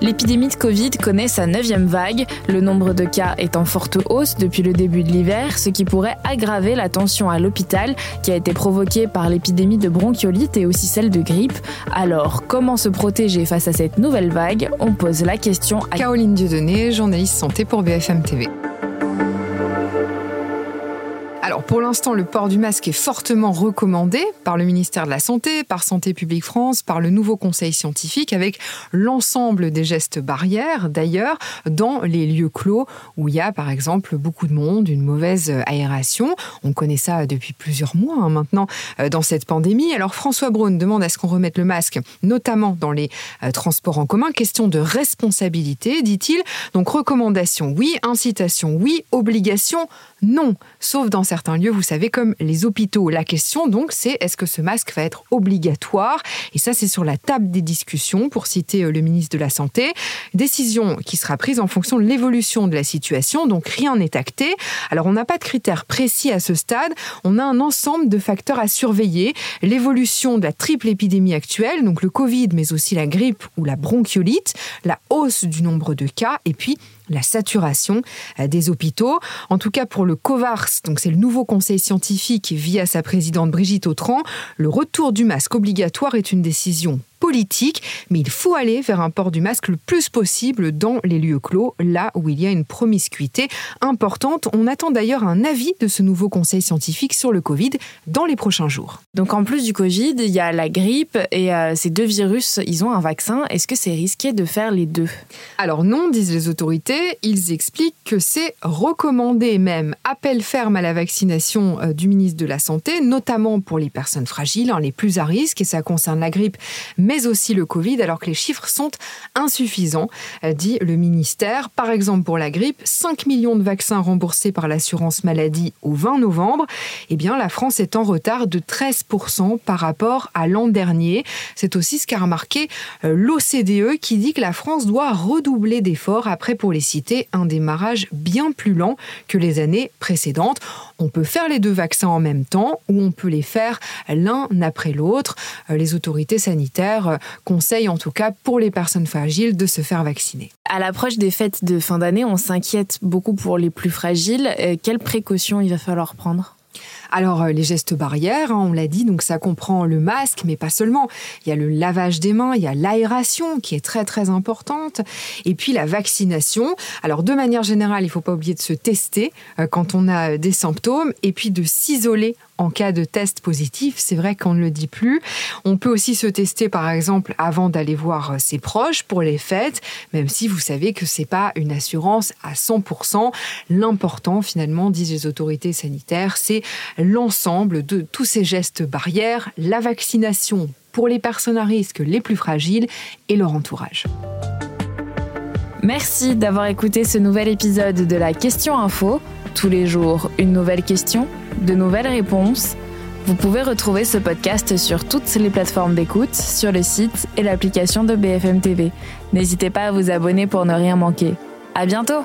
L'épidémie de Covid connaît sa neuvième vague. Le nombre de cas est en forte hausse depuis le début de l'hiver, ce qui pourrait aggraver la tension à l'hôpital qui a été provoquée par l'épidémie de bronchiolite et aussi celle de grippe. Alors, comment se protéger face à cette nouvelle vague? On pose la question à Caroline Dieudonné, journaliste santé pour BFM TV. Pour l'instant, le port du masque est fortement recommandé par le ministère de la Santé, par Santé publique France, par le nouveau conseil scientifique, avec l'ensemble des gestes barrières, d'ailleurs, dans les lieux clos où il y a par exemple beaucoup de monde, une mauvaise aération. On connaît ça depuis plusieurs mois hein, maintenant euh, dans cette pandémie. Alors François Braun demande à ce qu'on remette le masque, notamment dans les euh, transports en commun. Question de responsabilité, dit-il. Donc recommandation, oui. Incitation, oui. Obligation, non. Sauf dans certains certains lieux, vous savez, comme les hôpitaux. La question donc, c'est est-ce que ce masque va être obligatoire? Et ça, c'est sur la table des discussions, pour citer euh, le ministre de la Santé. Décision qui sera prise en fonction de l'évolution de la situation, donc rien n'est acté. Alors, on n'a pas de critères précis à ce stade, on a un ensemble de facteurs à surveiller. L'évolution de la triple épidémie actuelle, donc le Covid, mais aussi la grippe ou la bronchiolite, la hausse du nombre de cas, et puis la saturation euh, des hôpitaux. En tout cas, pour le COVARS, donc c'est le nouveau conseil scientifique via sa présidente Brigitte Autran, le retour du masque obligatoire est une décision politique, mais il faut aller vers un port du masque le plus possible dans les lieux clos, là où il y a une promiscuité importante. On attend d'ailleurs un avis de ce nouveau conseil scientifique sur le Covid dans les prochains jours. Donc en plus du Covid, il y a la grippe et euh, ces deux virus, ils ont un vaccin. Est-ce que c'est risqué de faire les deux? Alors non, disent les autorités. Ils expliquent que c'est recommandé même. Appel ferme à la vaccination euh, du ministre de la Santé, notamment pour les personnes fragiles, hein, les plus à risque, et ça concerne la grippe, mais aussi le Covid, alors que les chiffres sont insuffisants, euh, dit le ministère. Par exemple, pour la grippe, 5 millions de vaccins remboursés par l'assurance maladie au 20 novembre. Eh bien, la France est en retard de 13% par rapport à l'an dernier. C'est aussi ce qu'a remarqué euh, l'OCDE qui dit que la France doit redoubler d'efforts après, pour les citer, un démarrage bien plus lent que les années précédentes. On peut faire les deux vaccins en même temps ou on peut les faire l'un après l'autre. Euh, les autorités sanitaires euh, conseille en tout cas pour les personnes fragiles de se faire vacciner. À l'approche des fêtes de fin d'année, on s'inquiète beaucoup pour les plus fragiles. Euh, quelles précautions il va falloir prendre? Alors, euh, les gestes barrières, hein, on l'a dit, donc ça comprend le masque, mais pas seulement. Il y a le lavage des mains, il y a l'aération qui est très très importante, et puis la vaccination. Alors, de manière générale, il ne faut pas oublier de se tester quand on a des symptômes, et puis de s'isoler en cas de test positif. C'est vrai qu'on ne le dit plus. On peut aussi se tester, par exemple, avant d'aller voir euh, ses proches pour les fêtes, même si vous savez que c'est pas une assurance à 100%. L'important, finalement, disent les autorités sanitaires, c'est l'ensemble de tous ces gestes barrières, la vaccination pour les personnes à risque les plus fragiles et leur entourage. Merci d'avoir écouté ce nouvel épisode de la Question Info. Tous les jours, une nouvelle question, de nouvelles réponses. Vous pouvez retrouver ce podcast sur toutes les plateformes d'écoute, sur le site et l'application de BFM TV. N'hésitez pas à vous abonner pour ne rien manquer. À bientôt!